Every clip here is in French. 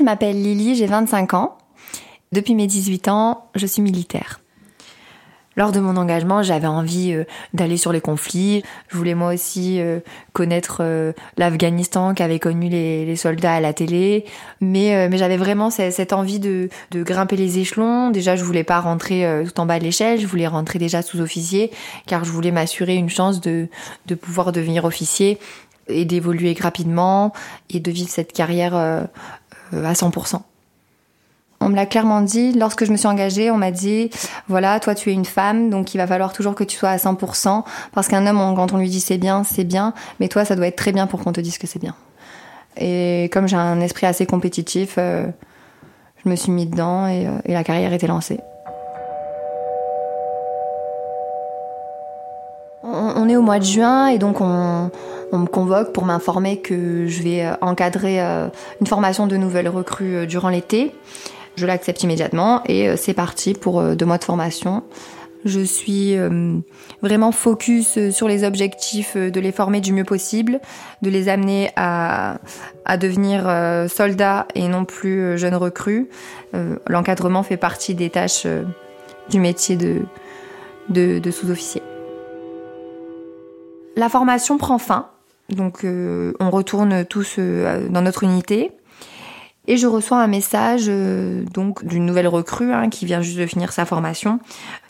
je m'appelle Lily, j'ai 25 ans. Depuis mes 18 ans, je suis militaire. Lors de mon engagement, j'avais envie euh, d'aller sur les conflits. Je voulais moi aussi euh, connaître euh, l'Afghanistan qu'avaient connu les, soldats à la télé. Mais, j'avais vraiment cette, envie de, grimper les échelons. Déjà, je voulais pas rentrer tout en bas de l'échelle. Je voulais rentrer déjà sous-officier car je voulais m'assurer une chance de pouvoir devenir officier et d'évoluer rapidement et de vivre cette carrière à 100%. On me l'a clairement dit. Lorsque je me suis engagée, on m'a dit, voilà, toi tu es une femme, donc il va falloir toujours que tu sois à 100%, parce qu'un homme, quand on lui dit c'est bien, c'est bien, mais toi, ça doit être très bien pour qu'on te dise que c'est bien. Et comme j'ai un esprit assez compétitif, euh, je me suis mis dedans euh, et la carrière était lancée. Au mois de juin et donc on, me convoque pour m'informer que je vais euh, encadrer une formation de nouvelles recrues durant l'été. Je l'accepte immédiatement et euh, c'est parti pour euh, deux mois de formation. Je suis euh, vraiment focus sur les objectifs de les former du mieux possible, de les amener à, devenir soldats et non plus jeunes recrues. L'encadrement fait partie des tâches du métier de sous-officier. La formation prend fin, donc on retourne tous dans notre unité. Et je reçois un message euh, donc d'une nouvelle recrue hein, qui vient juste de finir sa formation.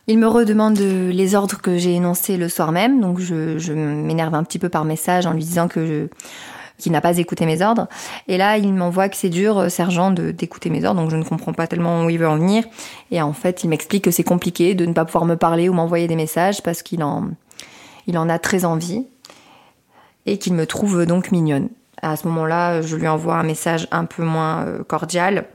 Il me redemande les ordres que j'ai énoncés le soir même, donc je, m'énerve un petit peu par message en lui disant que n'a pas écouté mes ordres. Et là, il m'envoie que c'est dur, euh, sergent, d'écouter mes ordres, donc je ne comprends pas tellement où il veut en venir. Et en fait, il m'explique que c'est compliqué de ne pas pouvoir me parler ou m'envoyer des messages parce qu'il en, il en a très envie et qu'il me trouve donc mignonne. À ce moment-là, je lui envoie un message un peu moins euh, cordial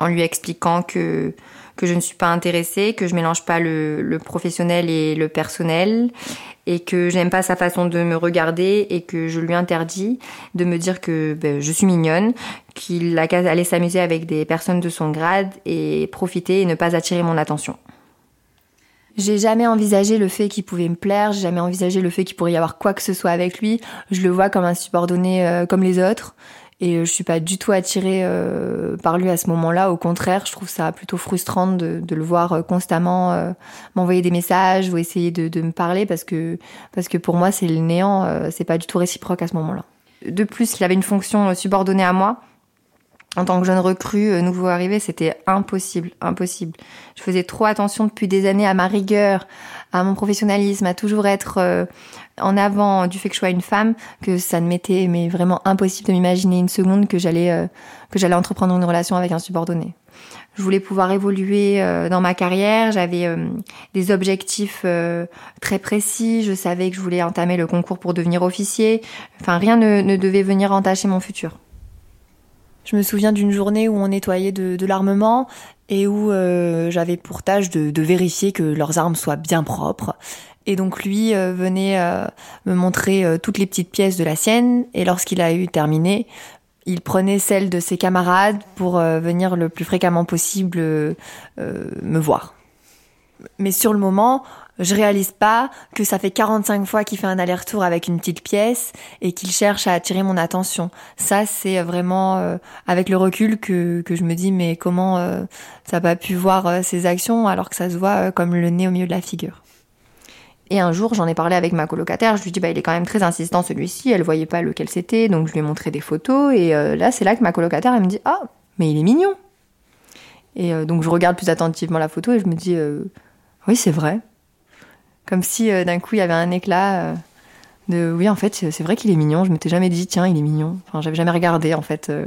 en lui expliquant que, je ne suis pas intéressée, que je mélange pas le, professionnel et le personnel et que j'aime pas sa façon de me regarder et que je lui interdis de me dire que ben, je suis mignonne, qu'il allait s'amuser avec des personnes de son grade et profiter et ne pas attirer mon attention. J'ai jamais envisagé le fait qu'il pouvait me plaire, j'ai jamais envisagé le fait qu'il pourrait y avoir quoi que ce soit avec lui. Je le vois comme un subordonné euh, comme les autres et euh, je suis pas du tout attirée euh, par lui à ce moment-là. Au contraire, je trouve ça plutôt frustrant de, de le voir constamment m'envoyer des messages ou essayer de, de, me parler parce que parce que pour moi c'est le néant, c'est pas du tout réciproque à ce moment-là. De plus, il avait une fonction subordonnée à moi en tant que jeune recrue, euh, nouveau arrivé, c'était impossible, impossible. Je faisais trop attention depuis des années à ma rigueur, à mon professionnalisme, à toujours être euh, en avant du fait que je sois une femme, que ça ne m'était mais vraiment impossible de m'imaginer une seconde que j'allais euh, que j'allais entreprendre une relation avec un subordonné. Je voulais pouvoir évoluer dans ma carrière, j'avais des objectifs très précis, je savais que je voulais entamer le concours pour devenir officier. Enfin, rien ne, ne devait venir entacher mon futur. Je me souviens d'une journée où on nettoyait de, l'armement et où euh, j'avais pour tâche de, vérifier que leurs armes soient bien propres. Et donc lui euh, venait euh, me montrer toutes les petites pièces de la sienne et lorsqu'il a eu terminé, il prenait celles de ses camarades pour venir le plus fréquemment possible me voir. Mais sur le moment, je réalise pas que ça fait 45 fois qu'il fait un aller-retour avec une petite pièce et qu'il cherche à attirer mon attention. Ça, c'est vraiment euh, avec le recul que, que je me dis mais comment euh, ça n'a pas pu voir euh, ses actions alors que ça se voit comme le nez au milieu de la figure. Et un jour, j'en ai parlé avec ma colocataire, je lui dis bah il est quand même très insistant celui-ci, elle voyait pas lequel c'était, donc je lui ai montré des photos et là c'est là que ma colocataire elle me dit "Ah, mais il est mignon." Et donc je regarde plus attentivement la photo et je me dis "Oui, c'est vrai." Comme si euh, d'un coup il y avait un éclat euh, de oui en fait c'est vrai qu'il est mignon. Je m'étais jamais dit tiens il est mignon. Enfin j'avais jamais regardé en fait. Euh.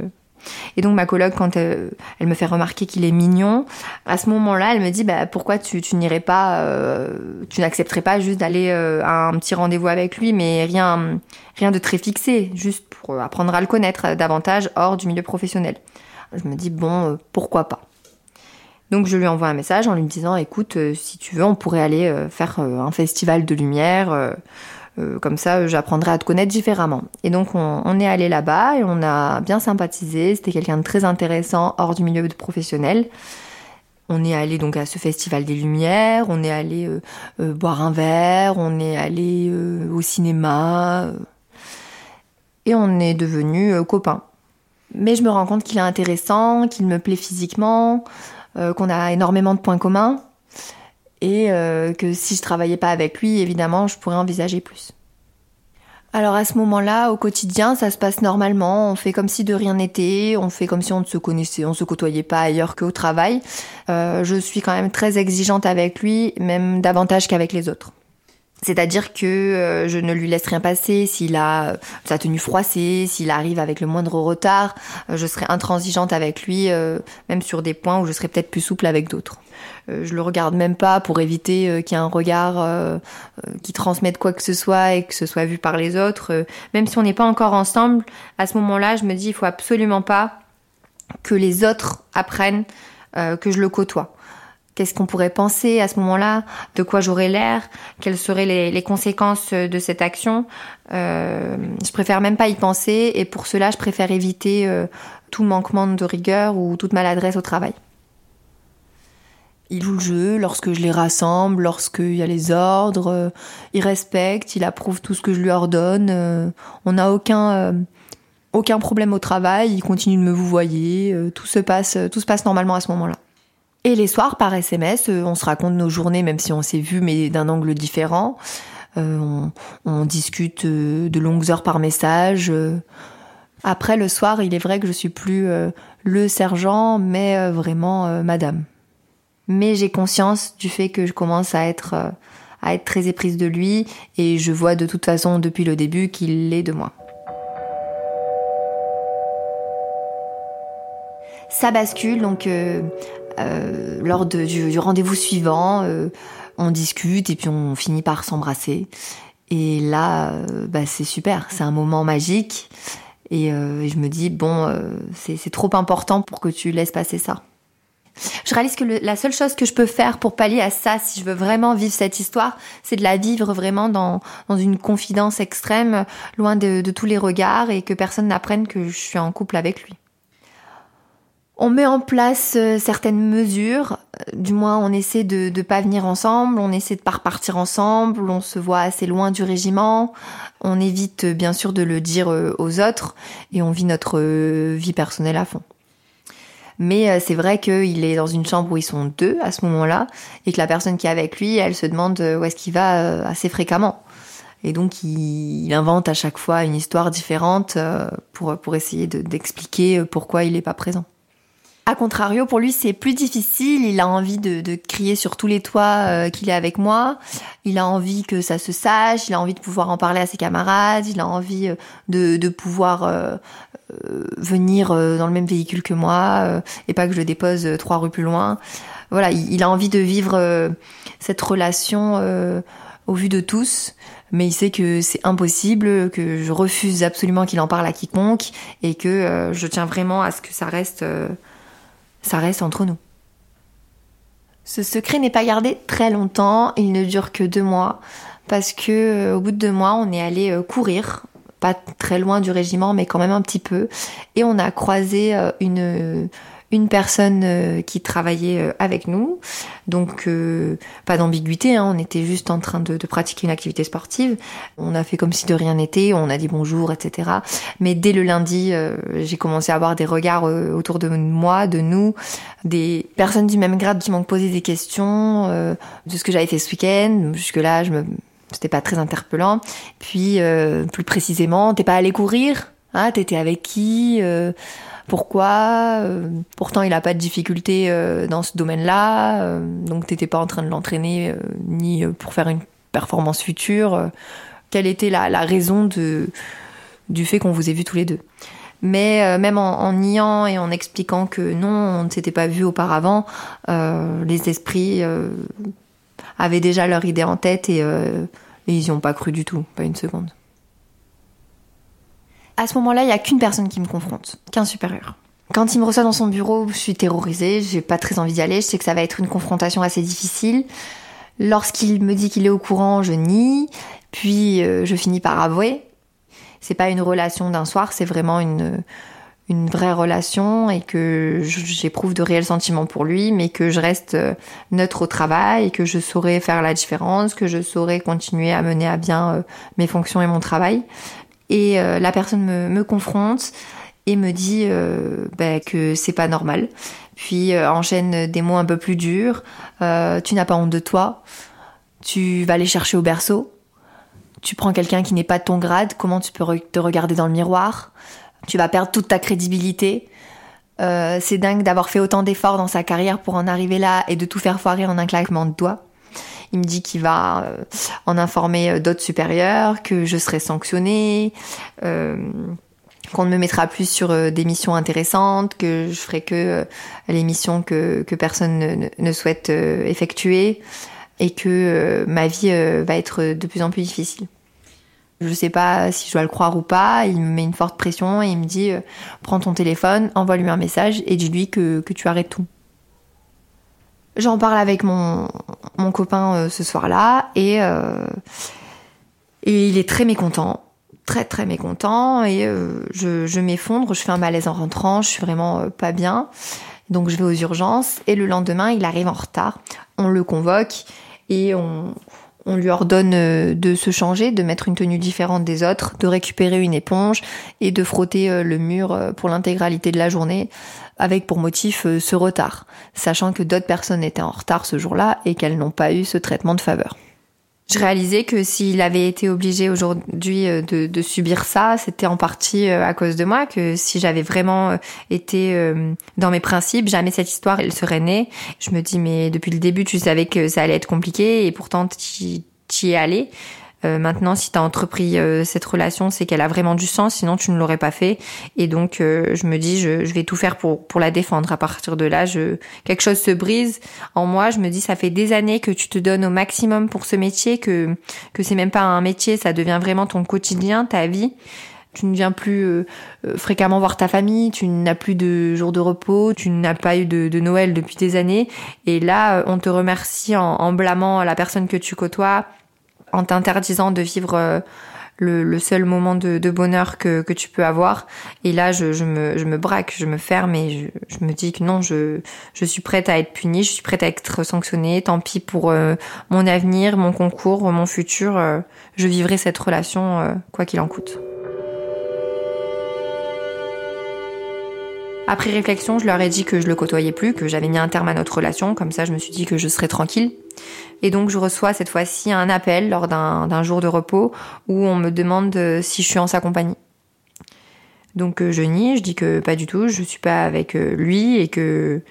Et donc ma coloc quand elle, me fait remarquer qu'il est mignon, à ce moment-là elle me dit bah pourquoi tu, tu n'irais pas, tu n'accepterais pas juste d'aller à un petit rendez-vous avec lui, mais rien rien de très fixé, juste pour apprendre à le connaître davantage hors du milieu professionnel. Je me dis bon pourquoi pas. Donc je lui envoie un message en lui disant écoute, euh, si tu veux, on pourrait aller euh, faire euh, un festival de lumière. comme ça, j'apprendrai à te connaître différemment. Et donc on, est allé là-bas et on a bien sympathisé. C'était quelqu'un de très intéressant hors du milieu professionnel. On est allé donc à ce festival des Lumières, on est allé boire un verre, on est allé au cinéma et on est devenus copains. Mais je me rends compte qu'il est intéressant, qu'il me plaît physiquement, qu'on a énormément de points communs et euh, que si je travaillais pas avec lui, évidemment, je pourrais envisager plus. Alors à ce moment-là, au quotidien, ça se passe normalement. On fait comme si de rien n'était. On fait comme si on ne se connaissait, on se côtoyait pas ailleurs qu'au travail. Euh, je suis quand même très exigeante avec lui, même davantage qu'avec les autres. C'est-à-dire que euh, je ne lui laisse rien passer. S'il a sa tenue froissée, s'il arrive avec le moindre retard, euh, je serai intransigeante avec lui, euh, même sur des points où je serai peut-être plus souple avec d'autres. je le regarde même pas pour éviter qu'il y ait un regard qui transmette quoi que ce soit et que ce soit vu par les autres. même si on n'est pas encore ensemble, à ce moment-là, je me dis il faut absolument pas que les autres apprennent que je le côtoie. Qu'est-ce qu'on pourrait penser à ce moment-là De quoi j'aurais l'air Quelles seraient les, conséquences de cette action euh, Je préfère même pas y penser et pour cela, je préfère éviter euh, tout manquement de rigueur ou toute maladresse au travail. Il joue le jeu lorsque je les rassemble, lorsqu'il y a les ordres, euh, il respecte, il approuve tout ce que je lui ordonne. on n'a aucun aucun problème au travail, il continue de me vouvoyer, tout se passe tout se passe normalement à ce moment-là. Et les soirs, par SMS, euh, on se raconte nos journées, même si on s'est vu, mais d'un angle différent. Euh, on, discute euh, de longues heures par message. Après, le soir, il est vrai que je suis plus le sergent, mais vraiment madame. Mais j'ai conscience du fait que je commence à être, à être très éprise de lui, et je vois de toute façon depuis le début qu'il l'est de moi. Ça bascule, donc lors du, rendez-vous suivant, euh, on discute et puis on finit par s'embrasser. Et là, euh, bah, c'est super, c'est un moment magique. Et je me dis, bon, c'est trop important pour que tu laisses passer ça. Je réalise que la seule chose que je peux faire pour pallier à ça, si je veux vraiment vivre cette histoire, c'est de la vivre vraiment dans, une confidence extrême, loin de tous les regards et que personne n'apprenne que je suis en couple avec lui. On met en place euh, certaines mesures, euh, du moins on essaie de ne pas venir ensemble, on essaie de pas repartir ensemble, on se voit assez loin du régiment, on évite euh, bien sûr de le dire aux autres et on vit notre vie personnelle à fond. Mais c'est vrai qu'il est dans une chambre où ils sont deux à ce moment-là et que la personne qui est avec lui, elle se demande où est-ce qu'il va assez fréquemment. Et donc il, invente à chaque fois une histoire différente pour, pour essayer d'expliquer pourquoi il n'est pas présent. A contrario, pour lui, c'est plus difficile. Il a envie de, crier sur tous les toits euh, qu'il est avec moi. Il a envie que ça se sache. Il a envie de pouvoir en parler à ses camarades. Il a envie euh, de, pouvoir euh, venir dans le même véhicule que moi et pas que je le dépose trois rues plus loin. Voilà, il, a envie de vivre cette relation au vu de tous mais il sait que c'est impossible, que je refuse absolument qu'il en parle à quiconque et que je tiens vraiment à ce que ça reste ça reste entre nous. Ce secret n'est pas gardé très longtemps, il ne dure que deux mois, parce que euh, au bout de deux mois, on est allé euh, courir, pas très loin du régiment, mais quand même un petit peu, et on a croisé euh, une une personne euh, qui travaillait euh, avec nous. Donc euh, pas d'ambiguïté, hein, on était juste en train de, pratiquer une activité sportive. On a fait comme si de rien n'était, on a dit bonjour, etc. Mais dès le lundi, j'ai commencé à avoir des regards autour de moi, de nous, des personnes du même grade qui m'ont posé des questions de ce que j'avais fait ce week-end. Jusque-là, je me c'était pas très interpellant. Puis plus précisément, t'es pas allé courir Hein, t'étais avec qui pourquoi. Euh, pourtant, il n'a pas de difficulté euh, dans ce domaine-là, euh, donc t'étais pas en train de l'entraîner ni pour faire une performance future. quelle était la, raison du fait qu'on vous ait vu tous les deux? Mais même en, niant et en expliquant que non, on ne s'était pas vu auparavant, les esprits avaient déjà leur idée en tête et, et ils n'y ont pas cru du tout, pas une seconde à ce moment-là, il n'y a qu'une personne qui me confronte, qu'un supérieur. Quand il me reçoit dans son bureau, je suis terrorisée, j'ai pas très envie d'y aller, je sais que ça va être une confrontation assez difficile. Lorsqu'il me dit qu'il est au courant, je nie, puis euh, je finis par avouer. C'est pas une relation d'un soir, c'est vraiment une, une vraie relation et que j'éprouve de réels sentiments pour lui, mais que je reste euh, neutre au travail, que je saurais faire la différence, que je saurais continuer à mener à bien euh, mes fonctions et mon travail et euh, la personne me, confronte et me dit euh, bah, que c'est pas normal. Puis euh, enchaîne des mots un peu plus durs. Tu n'as pas honte de toi. Tu vas aller chercher au berceau. Tu prends quelqu'un qui n'est pas de ton grade. Comment tu peux te regarder dans le miroir? Tu vas perdre toute ta crédibilité. c'est dingue d'avoir fait autant d'efforts dans sa carrière pour en arriver là et de tout faire foirer en un claquement de doigts. Il me dit qu'il va en informer d'autres supérieurs, que je serai sanctionnée qu'on ne me mettra plus sur euh, des missions intéressantes, que je ferai que euh, les missions que, que personne ne, souhaite euh, effectuer et que ma vie va être de plus en plus difficile. Je ne sais pas si je dois le croire ou pas, il me met une forte pression et il me dit prends ton téléphone, envoie-lui un message et dis-lui que, que tu arrêtes tout. J'en parle avec mon, mon copain ce soir-là et, et il est très mécontent très très mécontent et euh, je, m'effondre, je fais un malaise en rentrant, je suis vraiment euh, pas bien. Donc je vais aux urgences et le lendemain il arrive en retard. On le convoque et on, on lui ordonne euh, de se changer, de mettre une tenue différente des autres, de récupérer une éponge et de frotter le mur pour l'intégralité de la journée avec pour motif ce retard, sachant que d'autres personnes étaient en retard ce jour-là et qu'elles n'ont pas eu ce traitement de faveur je réalisais que s'il avait été obligé aujourd'hui euh, de, subir ça, c'était en partie euh, à cause de moi, que si j'avais vraiment euh, été dans mes principes, jamais cette histoire, elle serait née. Je me dis, mais depuis le début, tu savais que ça allait être compliqué et pourtant, tu y es allé. Euh, maintenant, si tu as entrepris euh, cette relation, c'est qu'elle a vraiment du sens, sinon tu ne l'aurais pas fait. Et donc, euh, je me dis, je, je, vais tout faire pour, pour la défendre. À partir de là, je, quelque chose se brise en moi. Je me dis, ça fait des années que tu te donnes au maximum pour ce métier, que, que c'est même pas un métier, ça devient vraiment ton quotidien, ta vie. Tu ne viens plus fréquemment voir ta famille, tu n'as plus de jours de repos, tu n'as pas eu de, de, Noël depuis des années. Et là, on te remercie en, en blâmant la personne que tu côtoies, en t'interdisant de vivre euh, le, seul moment de, bonheur que, tu peux avoir. Et là, je, me, je braque, je me ferme et je, me dis que non, je, je suis prête à être punie, je suis prête à être sanctionnée. Tant pis pour euh, mon avenir, mon concours, mon futur. Euh, je vivrai cette relation quoi qu'il en coûte. Après réflexion, je leur ai dit que je le côtoyais plus, que j'avais mis un terme à notre relation, comme ça je me suis dit que je serais tranquille. Et donc je reçois cette fois-ci un appel lors d'un jour de repos où on me demande euh, si je suis en sa compagnie. Donc euh, je nie, je dis que pas du tout, je suis pas avec euh, lui et que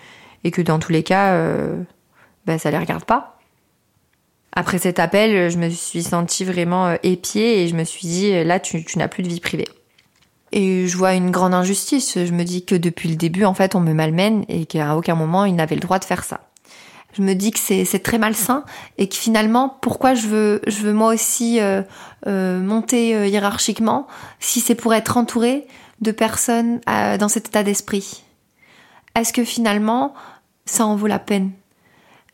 et que dans tous les cas, euh, ben, ça les regarde pas. Après cet appel, je me suis sentie vraiment épiée et je me suis dit là tu, tu n'as plus de vie privée. Et je vois une grande injustice. Je me dis que depuis le début, en fait, on me malmène et qu'à aucun moment, il n'avait le droit de faire ça. Je me dis que c'est très malsain et que finalement, pourquoi je veux, moi aussi euh, euh, monter euh, hiérarchiquement si c'est pour être entouré de personnes dans cet état d'esprit? Est-ce que finalement, ça en vaut la peine?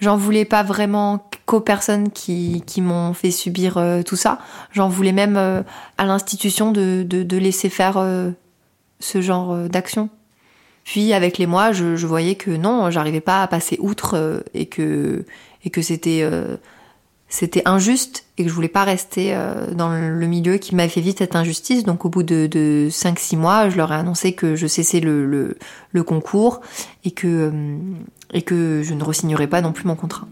J'en voulais pas vraiment qu'aux personnes qui, m'ont fait subir tout ça. J'en voulais même à l'institution de, laisser faire ce genre d'action. Puis avec les mois, je, voyais que non, j'arrivais pas à passer outre et que et que c'était c'était injuste et que je voulais pas rester dans le milieu qui m'avait fait vivre cette injustice. Donc au bout de, de 5-6 mois, je leur ai annoncé que je cessais le, le, le concours et que et que je ne resignerai pas non plus mon contrat.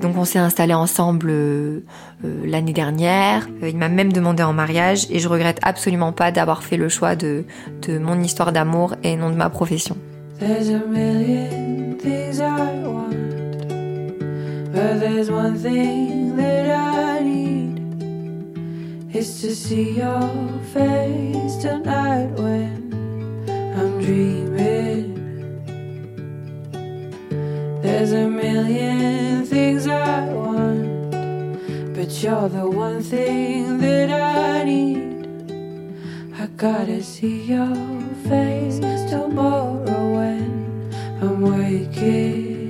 Donc on s'est installé ensemble euh, euh, l'année dernière. Euh, il m'a même demandé en mariage et je regrette absolument pas d'avoir fait le choix de, mon histoire d'amour et non de ma profession. There's a There's a million things I want, but you're the one thing that I need. I gotta see your face tomorrow when I'm waking.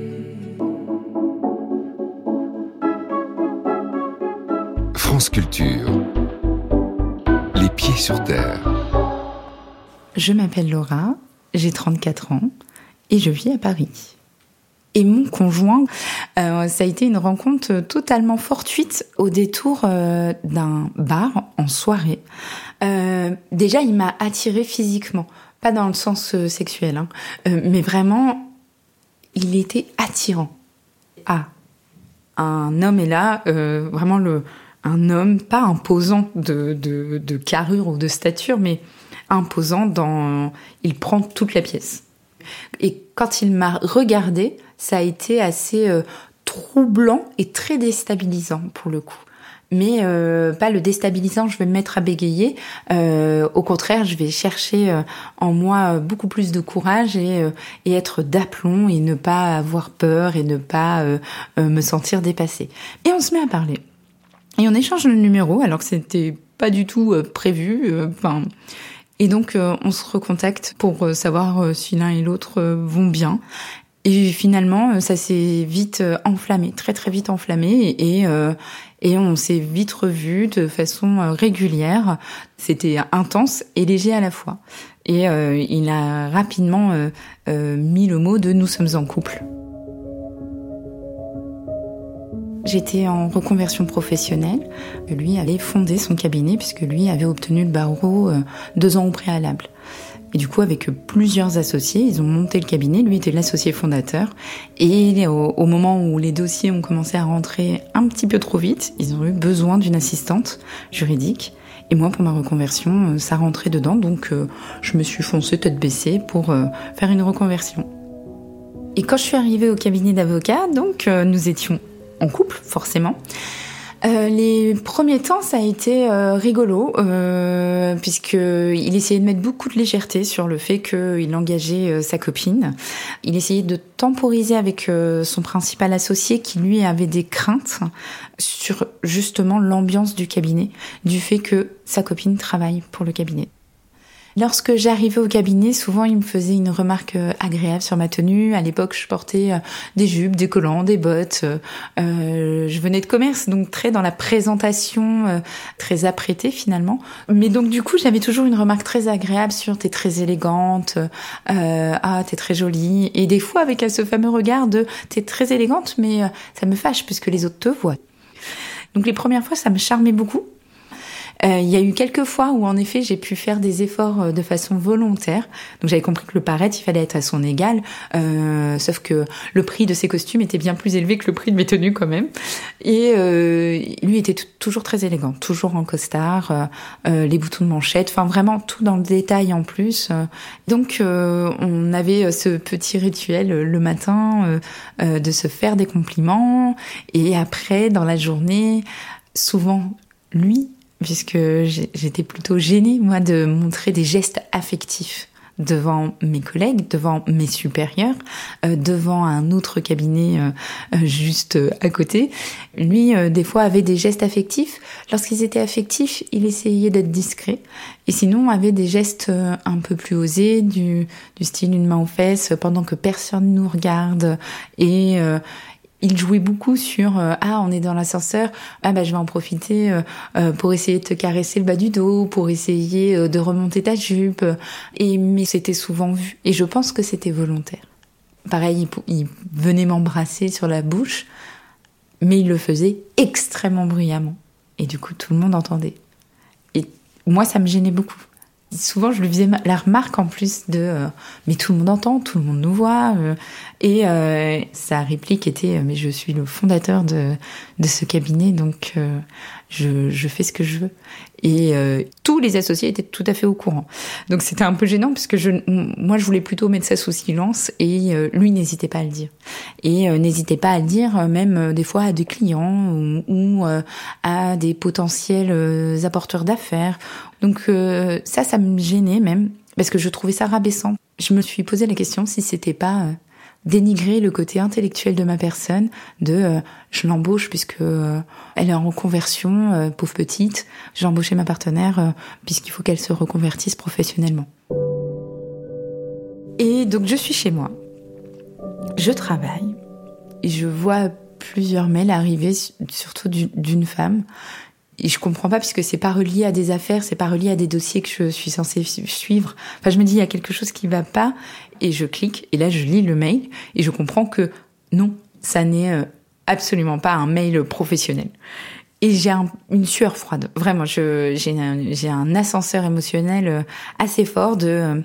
France Culture. Les pieds sur terre. Je m'appelle Laura, j'ai 34 ans et je vis à Paris. Et mon conjoint, euh, ça a été une rencontre totalement fortuite au détour euh, d'un bar en soirée. Euh, déjà, il m'a attiré physiquement, pas dans le sens sexuel, hein, mais vraiment, il était attirant. Ah, un homme est là, vraiment le, un homme pas imposant de, de, de carrure ou de stature, mais imposant dans, il prend toute la pièce. Et quand il m'a regardé, ça a été assez euh, troublant et très déstabilisant pour le coup. Mais euh, pas le déstabilisant, je vais me mettre à bégayer. Euh, au contraire, je vais chercher en moi beaucoup plus de courage et, être d'aplomb et ne pas avoir peur et ne pas me sentir dépassée. Et on se met à parler. Et on échange le numéro alors que c'était pas du tout prévu. Et donc, on se recontacte pour savoir si l'un et l'autre vont bien. Et finalement, ça s'est vite enflammé, très très vite enflammé, et, et on s'est vite revus de façon régulière. C'était intense et léger à la fois. Et il a rapidement mis le mot de nous sommes en couple. J'étais en reconversion professionnelle. Lui avait fondé son cabinet puisque lui avait obtenu le barreau euh, deux ans au préalable. Et du coup, avec plusieurs associés, ils ont monté le cabinet. Lui était l'associé fondateur. Et au, moment où les dossiers ont commencé à rentrer un petit peu trop vite, ils ont eu besoin d'une assistante juridique. Et moi, pour ma reconversion, euh, ça rentrait dedans. Donc, euh, je me suis foncée tête baissée pour faire une reconversion. Et quand je suis arrivée au cabinet d'avocat, donc, nous étions en couple, forcément. Euh, les premiers temps, ça a été euh, rigolo, euh, puisqu'il essayait de mettre beaucoup de légèreté sur le fait qu'il engageait euh, sa copine. Il essayait de temporiser avec son principal associé, qui lui avait des craintes sur justement l'ambiance du cabinet, du fait que sa copine travaille pour le cabinet. Lorsque j'arrivais au cabinet, souvent il me faisait une remarque euh, agréable sur ma tenue. À l'époque, je portais euh, des jupes, des collants, des bottes. Euh, je venais de commerce, donc très dans la présentation, très apprêtée finalement. Mais donc du coup, j'avais toujours une remarque très agréable sur t'es très élégante, ah t'es très jolie, et des fois avec ce fameux regard de t'es très élégante, mais ça me fâche puisque les autres te voient. Donc les premières fois, ça me charmait beaucoup. Euh, il y a eu quelques fois où en effet j'ai pu faire des efforts euh, de façon volontaire. Donc j'avais compris que le paraître, il fallait être à son égal. Euh, sauf que le prix de ses costumes était bien plus élevé que le prix de mes tenues quand même. Et euh, lui était toujours très élégant, toujours en costard, euh, les boutons de manchette, enfin vraiment tout dans le détail en plus. Donc on avait ce petit rituel le matin de se faire des compliments et après dans la journée, souvent lui puisque j'étais plutôt gênée, moi, de montrer des gestes affectifs devant mes collègues, devant mes supérieurs, euh, devant un autre cabinet euh, euh, juste à côté. Lui, des fois, avait des gestes affectifs. Lorsqu'ils étaient affectifs, il essayait d'être discret. Et sinon, avait des gestes un peu plus osés, du, du style une main aux fesses, pendant que personne nous regarde. Et il jouait beaucoup sur euh, ah on est dans l'ascenseur ah bah je vais en profiter euh, euh, pour essayer de te caresser le bas du dos pour essayer de remonter ta jupe. Et mais c'était souvent vu. Et je pense que c'était volontaire. Pareil il, il venait m'embrasser sur la bouche mais il le faisait extrêmement bruyamment. Et du coup tout le monde entendait. Et moi ça me gênait beaucoup. Souvent je lui faisais la remarque en plus de euh, mais tout le monde entend, tout le monde nous voit euh, et euh, sa réplique était mais je suis le fondateur de de ce cabinet donc je, je fais ce que je veux. Et tous les associés étaient tout à fait au courant. Donc c'était un peu gênant parce que je moi je voulais plutôt mettre ça sous silence et lui n'hésitait pas à le dire. Et n'hésitait pas à le dire même des fois à des clients ou, ou à des potentiels apporteurs d'affaires. Donc euh, ça, ça me gênait même, parce que je trouvais ça rabaissant. Je me suis posé la question si c'était pas euh, dénigrer le côté intellectuel de ma personne, de euh, je l'embauche puisque elle est en reconversion, pauvre petite, j'ai embauché ma partenaire puisqu'il faut qu'elle se reconvertisse professionnellement. Et donc je suis chez moi, je travaille, et je vois plusieurs mails arriver, surtout d'une femme et je comprends pas puisque c'est pas relié à des affaires, c'est pas relié à des dossiers que je suis censée suivre. Enfin, je me dis il y a quelque chose qui va pas et je clique et là je lis le mail et je comprends que Non, ça n'est euh, absolument pas un mail professionnel. Et j'ai une sueur froide. Vraiment, j'ai un, ascenseur émotionnel euh, assez fort de euh,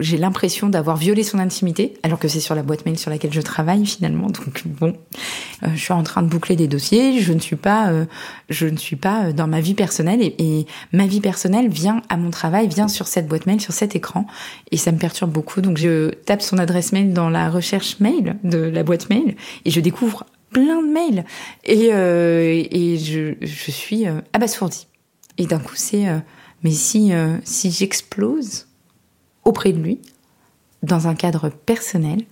j'ai l'impression d'avoir violé son intimité, alors que c'est sur la boîte mail sur laquelle je travaille finalement. Donc bon, euh, je suis en train de boucler des dossiers. Je ne suis pas, euh, je ne suis pas euh, dans ma vie personnelle et, ma vie personnelle vient à mon travail, vient sur cette boîte mail, sur cet écran, et ça me perturbe beaucoup. Donc je tape son adresse mail dans la recherche mail de la boîte mail et je découvre plein de mails et et je, je suis abasourdie. Et d'un coup c'est mais si si j'explose auprès de lui, dans un cadre personnel.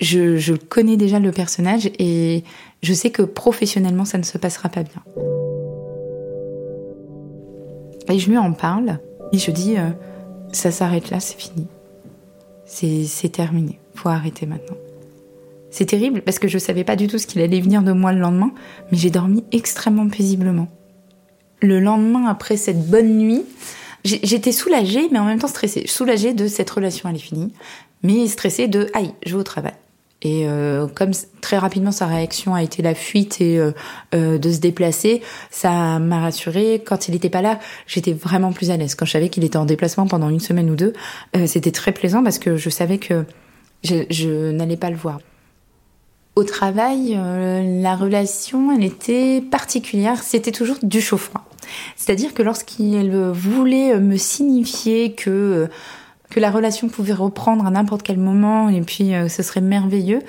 Je, connais déjà le personnage et je sais que professionnellement, ça ne se passera pas bien. Et je lui en parle et je dis, euh, ça s'arrête là, c'est fini. C'est terminé, faut arrêter maintenant. C'est terrible parce que je savais pas du tout ce qu'il allait venir de moi le lendemain, mais j'ai dormi extrêmement paisiblement. Le lendemain, après cette bonne nuit, J'étais soulagée, mais en même temps stressée. Soulagée de cette relation, elle est finie, mais stressée de aïe, je vais au travail. Et euh, comme très rapidement sa réaction a été la fuite et euh, euh, de se déplacer, ça m'a rassurée. Quand il n'était pas là, j'étais vraiment plus à l'aise. Quand je savais qu'il était en déplacement pendant une semaine ou deux, c'était très plaisant parce que je savais que je, je n'allais pas le voir. Au travail, la relation, elle était particulière. C'était toujours du chaud-froid. C'est-à-dire que lorsqu'il voulait me signifier que que la relation pouvait reprendre à n'importe quel moment et puis euh, ce serait merveilleux,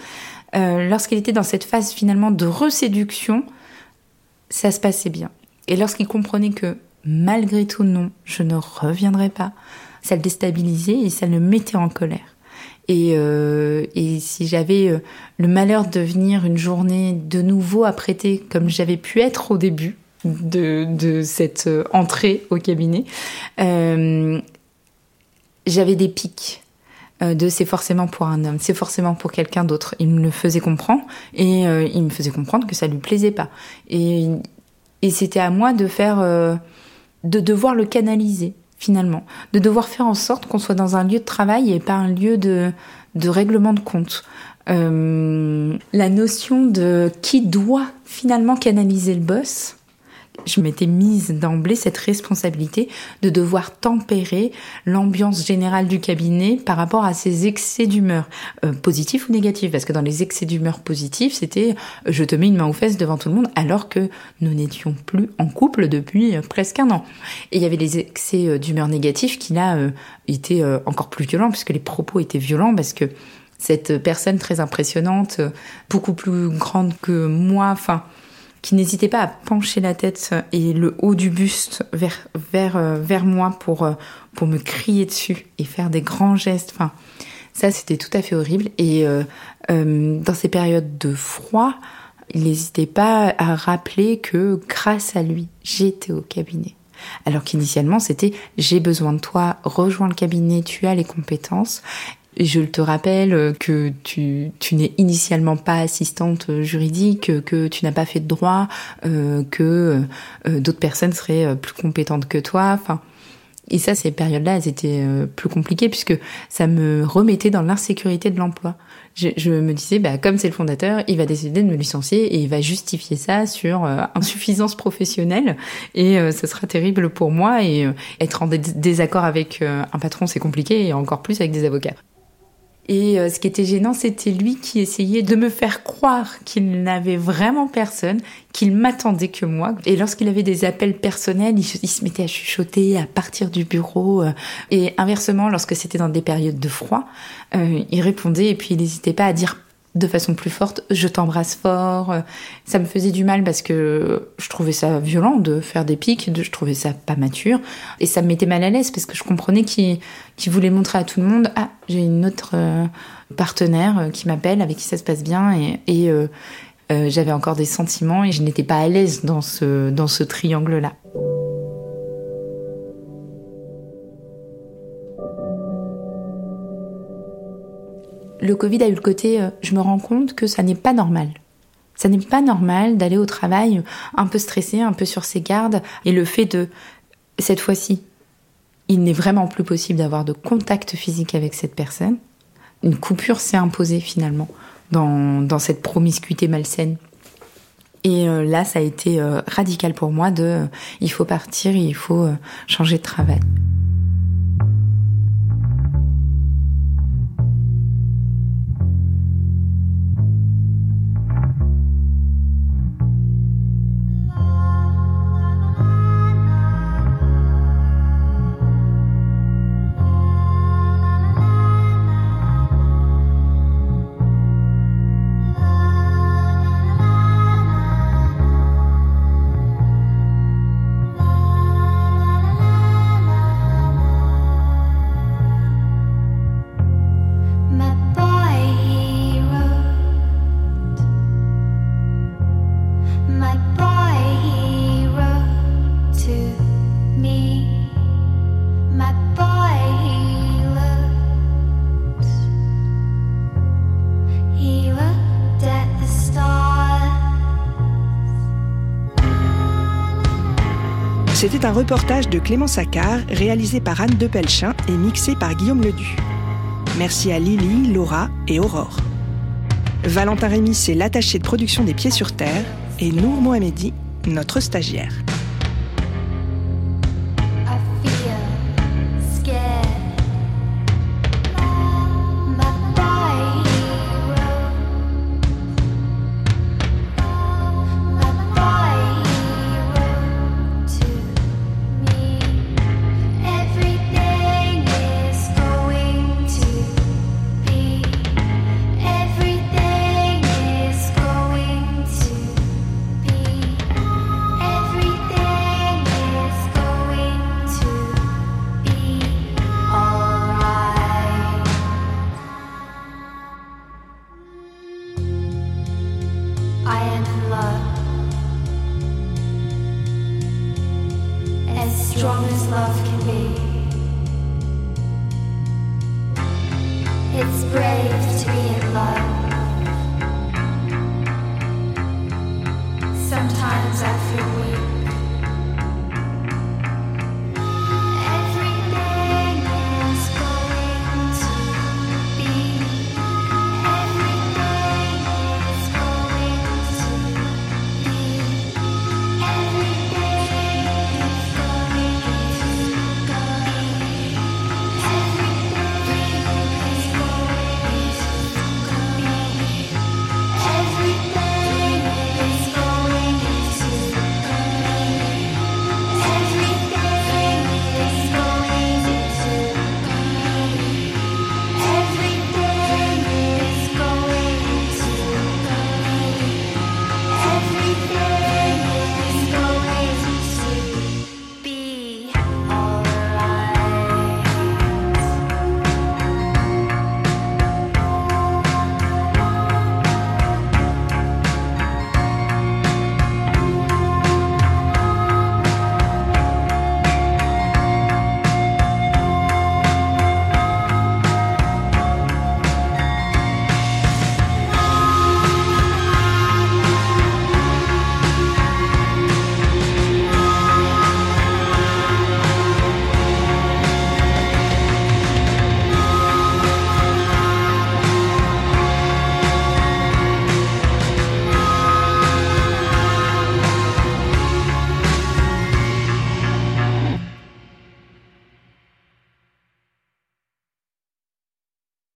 euh, lorsqu'il était dans cette phase finalement de reséduction, ça se passait bien. Et lorsqu'il comprenait que malgré tout non, je ne reviendrai pas, ça le déstabilisait et ça le mettait en colère. Et, euh, et si j'avais le malheur de venir une journée de nouveau apprêtée comme j'avais pu être au début, de, cette euh, entrée au cabinet, euh, j'avais des pics euh, de c'est forcément pour un homme, c'est forcément pour quelqu'un d'autre. Il me le faisait comprendre et il me faisait comprendre que ça lui plaisait pas. Et, c'était à moi de faire, de devoir le canaliser finalement, de devoir faire en sorte qu'on soit dans un lieu de travail et pas un lieu de, de règlement de compte. La notion de qui doit finalement canaliser le boss, je m'étais mise d'emblée cette responsabilité de devoir tempérer l'ambiance générale du cabinet par rapport à ces excès d'humeur, euh, positifs ou négatifs, parce que dans les excès d'humeur positifs, c'était euh, je te mets une main aux fesses devant tout le monde, alors que nous n'étions plus en couple depuis euh, presque un an. Et il y avait les excès d'humeur négatifs qui là étaient encore plus violents, puisque les propos étaient violents, parce que cette personne très impressionnante, beaucoup plus grande que moi, enfin qui n'hésitait pas à pencher la tête et le haut du buste vers, euh, moi pour, euh, pour me crier dessus et faire des grands gestes. Enfin, ça, c'était tout à fait horrible. Et euh, dans ces périodes de froid, il n'hésitait pas à rappeler que grâce à lui, j'étais au cabinet. Alors qu'initialement, c'était j'ai besoin de toi, rejoins le cabinet, tu as les compétences. Je te rappelle que tu, tu n'es initialement pas assistante juridique, que tu n'as pas fait de droit, euh, que euh, d'autres personnes seraient euh, plus compétentes que toi. Enfin, et ça, ces périodes-là, elles étaient plus compliquées puisque ça me remettait dans l'insécurité de l'emploi. Je, je, me disais, bah, comme c'est le fondateur, il va décider de me licencier et il va justifier ça sur insuffisance professionnelle et ce sera terrible pour moi et être en désaccord avec un patron, c'est compliqué et encore plus avec des avocats. Et euh, ce qui était gênant, c'était lui qui essayait de me faire croire qu'il n'avait vraiment personne, qu'il m'attendait que moi. Et lorsqu'il avait des appels personnels, il, se mettait à chuchoter, à partir du bureau. Euh, et inversement, lorsque c'était dans des périodes de froid, euh, il répondait et puis il n'hésitait pas à dire de façon plus forte, je t'embrasse fort. Ça me faisait du mal parce que je trouvais ça violent de faire des pics, je trouvais ça pas mature. Et ça me mettait mal à l'aise parce que je comprenais qu'il voulait montrer à tout le monde, ah, j'ai une autre euh, partenaire euh, qui m'appelle, avec qui ça se passe bien. Et, euh, j'avais encore des sentiments et je n'étais pas à l'aise dans ce, dans ce triangle-là. Le Covid a eu le côté, euh, je me rends compte que ça n'est pas normal. Ça n'est pas normal d'aller au travail un peu stressé, un peu sur ses gardes, et le fait de, cette fois-ci, il n'est vraiment plus possible d'avoir de contact physique avec cette personne. Une coupure s'est imposée finalement dans, dans cette promiscuité malsaine. Et euh, là, ça a été euh, radical pour moi de il faut partir, il faut changer de travail. C'était un reportage de Clément Saccard, réalisé par Anne Depelchin et mixé par Guillaume Ledu. Merci à Lily, Laura et Aurore. Valentin Rémy, c'est l'attaché de production des Pieds sur Terre, et Nour Mohamedi, notre stagiaire. It's brave to be in love.